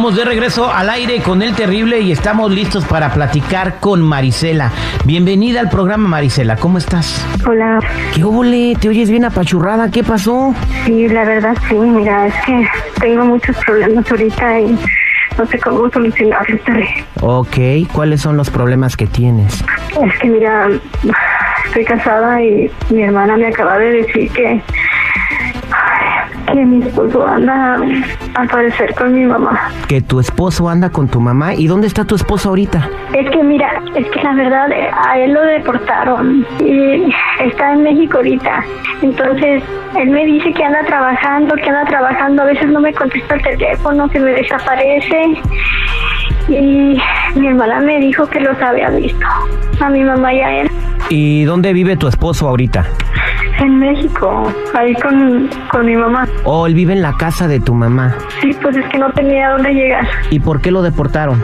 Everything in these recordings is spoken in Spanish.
Estamos de regreso al aire con el terrible y estamos listos para platicar con Marisela. Bienvenida al programa Marisela, ¿cómo estás? Hola. ¿Qué óvole? ¿Te oyes bien apachurrada? ¿Qué pasó? Sí, la verdad sí, mira, es que tengo muchos problemas ahorita y no sé cómo solucionarlos. Ok, ¿cuáles son los problemas que tienes? Es que mira, estoy casada y mi hermana me acaba de decir que que mi esposo anda al parecer con mi mamá. Que tu esposo anda con tu mamá. ¿Y dónde está tu esposo ahorita? Es que mira, es que la verdad a él lo deportaron y está en México ahorita. Entonces, él me dice que anda trabajando, que anda trabajando, a veces no me contesta el teléfono, que me desaparece. Y mi hermana me dijo que los había visto, a mi mamá y a él. ¿Y dónde vive tu esposo ahorita? En México, ahí con, con mi mamá. ¿O él vive en la casa de tu mamá? Sí, pues es que no tenía dónde llegar. ¿Y por qué lo deportaron?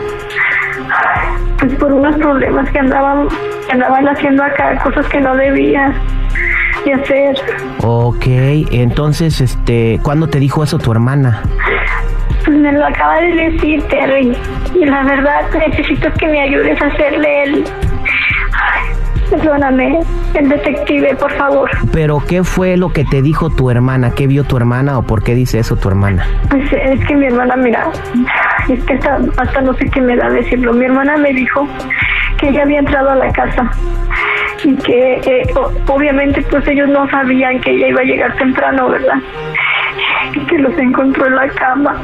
Pues por unos problemas que andaban, que andaban haciendo acá, cosas que no debía de hacer. Ok, entonces, este, ¿cuándo te dijo eso tu hermana? Pues me lo acaba de decir, Terry. Y la verdad, necesito que me ayudes a hacerle el... Perdóname, el detective, por favor. Pero, ¿qué fue lo que te dijo tu hermana? ¿Qué vio tu hermana o por qué dice eso tu hermana? Pues es que mi hermana, mira, es que hasta, hasta no sé qué me da decirlo. Mi hermana me dijo que ella había entrado a la casa y que eh, obviamente pues ellos no sabían que ella iba a llegar temprano, ¿verdad? Y que los encontró en la cama.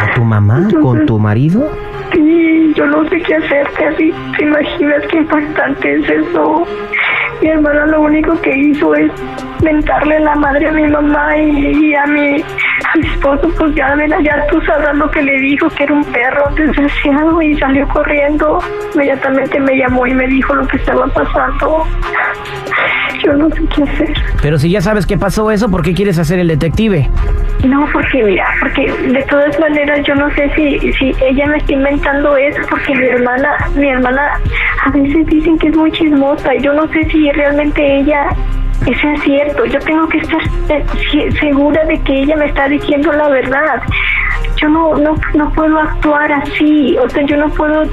¿A tu mamá? ¿Con tu marido? Sí, yo no sé qué hacer, Terry. ¿Te imaginas qué impactante es eso? Mi hermana lo único que hizo es mentarle la madre a mi mamá y, y a, mi, a mi esposo, pues ya, ya tú sabrás lo que le dijo, que era un perro desgraciado y salió corriendo. Inmediatamente me llamó y me dijo lo que estaba pasando. Yo no sé qué hacer. Pero si ya sabes qué pasó eso, ¿por qué quieres hacer el detective? No, porque mira, porque de todas maneras yo no sé si, si ella me está inventando eso, porque mi hermana, mi hermana a veces dicen que es muy chismosa y yo no sé si realmente ella eso es cierto. Yo tengo que estar segura de que ella me está diciendo la verdad. Yo no, no, no puedo actuar así, o sea, yo no puedo,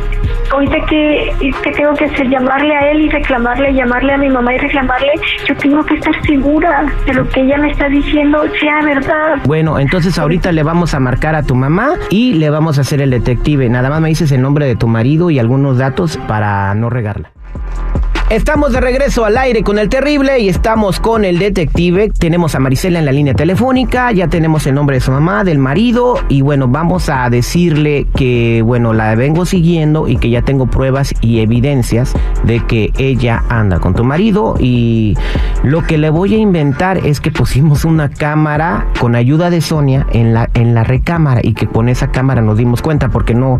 ahorita que, que tengo que hacer, llamarle a él y reclamarle, llamarle a mi mamá y reclamarle, yo tengo que estar segura de lo que ella me está diciendo sea verdad. Bueno, entonces ahorita le vamos a marcar a tu mamá y le vamos a hacer el detective. Nada más me dices el nombre de tu marido y algunos datos para no regarla. Estamos de regreso al aire con el terrible y estamos con el detective. Tenemos a Marisela en la línea telefónica, ya tenemos el nombre de su mamá, del marido y bueno, vamos a decirle que bueno, la vengo siguiendo y que ya tengo pruebas y evidencias de que ella anda con tu marido y lo que le voy a inventar es que pusimos una cámara con ayuda de Sonia en la en la recámara y que con esa cámara nos dimos cuenta porque no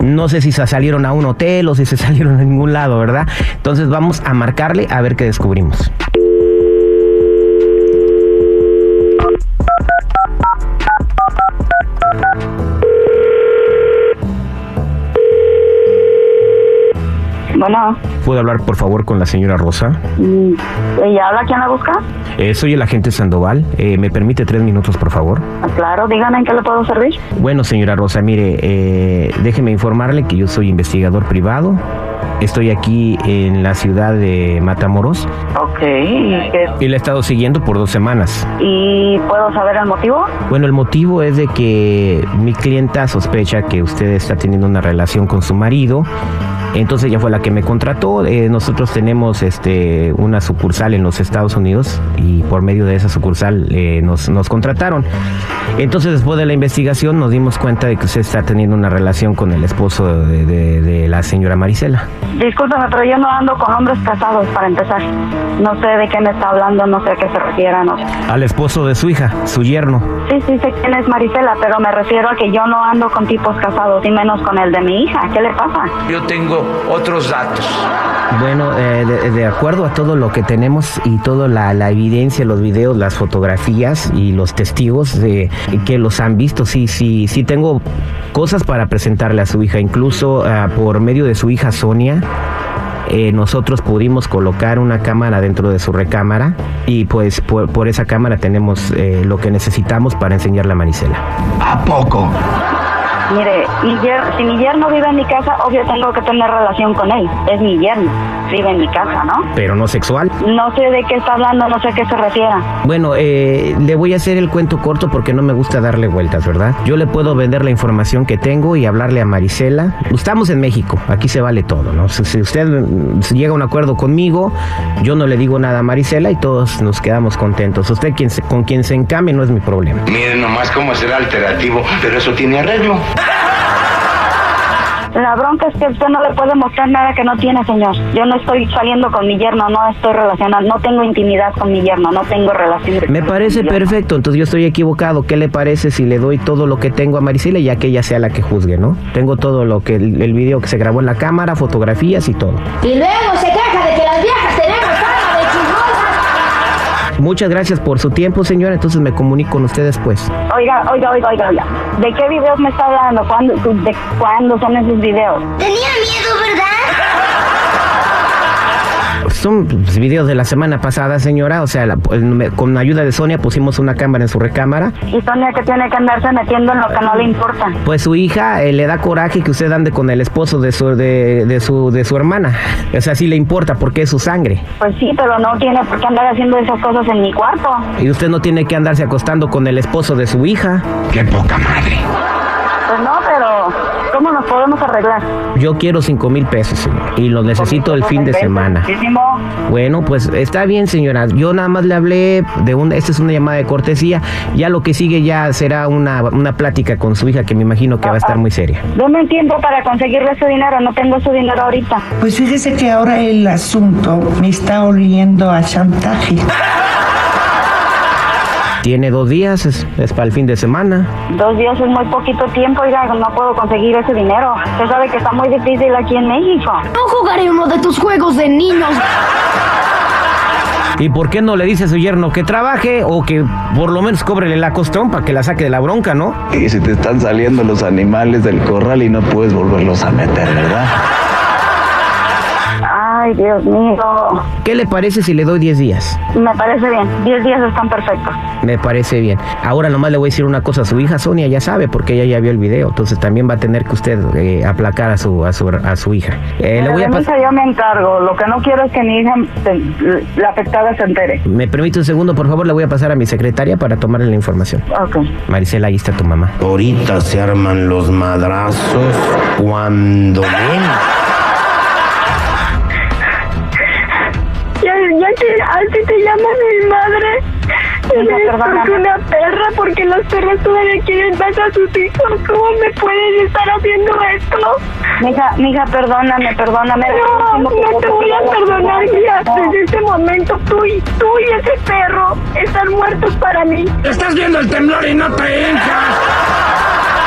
no sé si se salieron a un hotel o si se salieron a ningún lado, ¿verdad? Entonces vamos a marcarle a ver qué descubrimos. Bueno, ¿Puedo hablar por favor con la señora Rosa? mm, ¿ella habla? ¿Quién la busca? Eh, soy el agente Sandoval. Eh, ¿Me permite tres minutos, por favor? Ah, Claro, dígame en qué le puedo servir. Bueno, señora Rosa, mire, eh, déjeme informarle que yo soy investigador privado. Estoy aquí en la ciudad de Matamoros Ok, ¿y, qué- y la he estado siguiendo por dos semanas. ¿y puedo saber el motivo? Bueno, el motivo es de que mi clienta sospecha que usted está teniendo una relación con su marido. Entonces ella fue la que me contrató. Eh, nosotros tenemos este una sucursal en los Estados Unidos y por medio de esa sucursal eh, nos, nos contrataron. Entonces después de la investigación nos dimos cuenta de que usted está teniendo una relación con el esposo de, de- de la señora Marisela. Discúlpeme, pero yo no ando con hombres casados para empezar. No sé de qué me está hablando, no sé a qué se no sé. Al esposo de su hija, su yerno. Sí, sí sé quién es Marisela, pero me refiero a que yo no ando con tipos casados y menos con el de mi hija. ¿Qué le pasa? Yo tengo otros datos. Bueno, eh, de, de acuerdo a todo lo que tenemos y toda la, la evidencia, los videos, las fotografías y los testigos de que los han visto, sí, sí, sí tengo cosas para presentarle a su hija, incluso ah, por medio de su hija Sonia. Eh, nosotros pudimos colocar una cámara dentro de su recámara y pues por, esa cámara tenemos eh, lo que necesitamos para enseñarle a Marisela. ¿A poco? Mire, mi yer- si mi yerno vive en mi casa, obvio tengo que tener relación con él. Es mi yerno, vive en mi casa, ¿no? Pero no sexual. No sé de qué está hablando, no sé a qué se refiera. Bueno, eh, le voy a hacer el cuento corto porque no me gusta darle vueltas, ¿verdad? Yo le puedo vender la información que tengo y hablarle a Marisela. Estamos en México, aquí se vale todo, ¿no? Si, si usted mm, si llega a un acuerdo conmigo, yo no le digo nada a Marisela y todos nos quedamos contentos. Usted quien se- con quien se encame no es mi problema. Miren nomás cómo será alternativo, pero eso tiene arreglo. La bronca es que usted no le puede mostrar nada que no tiene, señor. Yo no estoy saliendo con mi yerno, no estoy relacionando, no tengo intimidad con mi yerno, no tengo relación. Me parece perfecto, entonces yo estoy equivocado. ¿Qué le parece si le doy todo lo que tengo a Marisela ya que ella sea la que juzgue, ¿no? Tengo todo lo que el, el video que se grabó en la cámara, fotografías y todo. Y luego se queja de que las viejas tenemos. Muchas gracias por su tiempo, señora. Entonces me comunico con usted después. Oiga, oiga, oiga, oiga, oiga. ¿De qué videos me está hablando? ¿Cuándo, ¿De cuándo son esos videos? Tenía miedo, ¿verdad? Son videos de la semana pasada, señora. O sea, la- con ayuda de Sonia pusimos una cámara en su recámara. Y Sonia que tiene que andarse metiendo en lo que no le importa. Pues su hija eh, le da coraje que usted ande con el esposo de su, de, de su, de su hermana. O sea, sí le importa porque es su sangre. Pues sí, pero no tiene por qué andar haciendo esas cosas en mi cuarto. Y usted no tiene que andarse acostando con el esposo de su hija. Qué poca madre. Pues no, pero ¿cómo nos podemos arreglar? Yo quiero cinco mil pesos, señor. Y lo necesito el fin de semana. Muchísimo. Bueno, pues está bien, señora. Yo nada más le hablé de un... Esta es una llamada de cortesía. Ya lo que sigue ya será una, una plática con su hija que me imagino que va a estar muy seria. Deme tiempo para conseguirle ese dinero, no tengo ese dinero ahorita. Pues fíjese que ahora el asunto me está oliendo a chantaje. Tiene dos días, es, es para el fin de semana. Dos días es muy poquito tiempo, oiga, no puedo conseguir ese dinero. Usted sabe que está muy difícil aquí en México. No jugaré uno de tus juegos de niños. ¿Y por qué no le dice a su yerno que trabaje o que por lo menos cóbrele la costón para que la saque de la bronca, no? Y si te están saliendo los animales del corral y no puedes volverlos a meter, ¿verdad? Ay, Dios mío. ¿Qué le parece si le doy 10 días? Me parece bien. Diez días están perfectos. Me parece bien. Ahora nomás le voy a decir una cosa a su hija Sonia, ya sabe, porque ella ya vio el video, entonces también va a tener que usted eh, aplacar a su, a su, a su hija. Eh, le voy a De mi pasar... hija yo me encargo. Lo que no quiero es que mi hija, se- la afectada, se entere. ¿Me permite un segundo, por favor? Le voy a pasar a mi secretaria para tomarle la información. Ok. Marisela, ahí está tu mamá. Ahorita se arman los madrazos cuando ven. Que así te llama mi madre. Hija, perdóname. una perra porque los perros todavía quieren más a sus hijos. ¿Cómo me puedes estar haciendo esto? Mija, mija, perdóname, perdóname. No, no te voy a perdonar, mira. No. Desde este momento tú y tú y ese perro están muertos para mí. Estás viendo el temblor y no te hincas.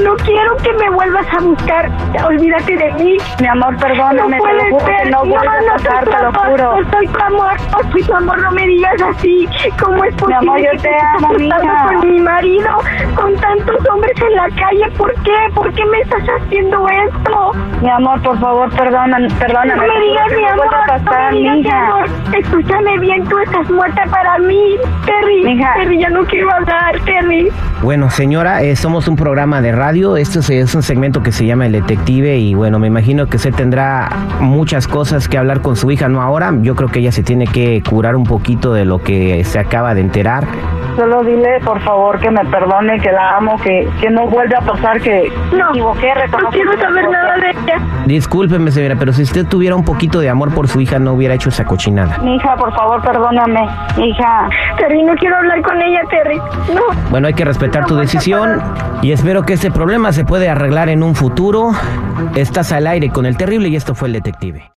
No quiero que me vuelvas a buscar. Olvídate de mí. Mi amor, perdóname, no puede ser. no a no pasar, te tu lo amor, juro. No soy tu amor, no soy tu amor, no me digas así. ¿Cómo es posible amor, yo que te estés amo, con mi marido, con tantos hombres en la calle? ¿Por qué? ¿Por qué me estás haciendo esto? Mi amor, por favor, perdóname, perdóname. No me digas mi no amor, pasar, no me digas mi amor. Escúchame bien, tú estás muerta para mí, Terry. Mija. Terry, ya no quiero hablar, Terry. Bueno, señora, eh, somos un programa de radio. Esto es, es un segmento que se llama El Detective y bueno, me imagino que usted tendrá muchas cosas que hablar con su hija, ¿no? Ahora, yo creo que ella se tiene que curar un poquito de lo que se acaba de enterar. Solo dile, por favor, que me perdone, que la amo, que, que no vuelva a pasar, que me No, equivoqué, no quiero me saber equivoqué. nada de ella. Discúlpeme, señora, pero si usted tuviera un poquito de amor por su hija, no hubiera hecho esa cochinada. Mi hija, por favor, perdóname. Hija, Terry, no quiero hablar con ella, Terry. No. Bueno, hay que respetar tu decisión y espero que este problema se pueda arreglar en un futuro. Estás al aire con el terrible y esto fue el detective.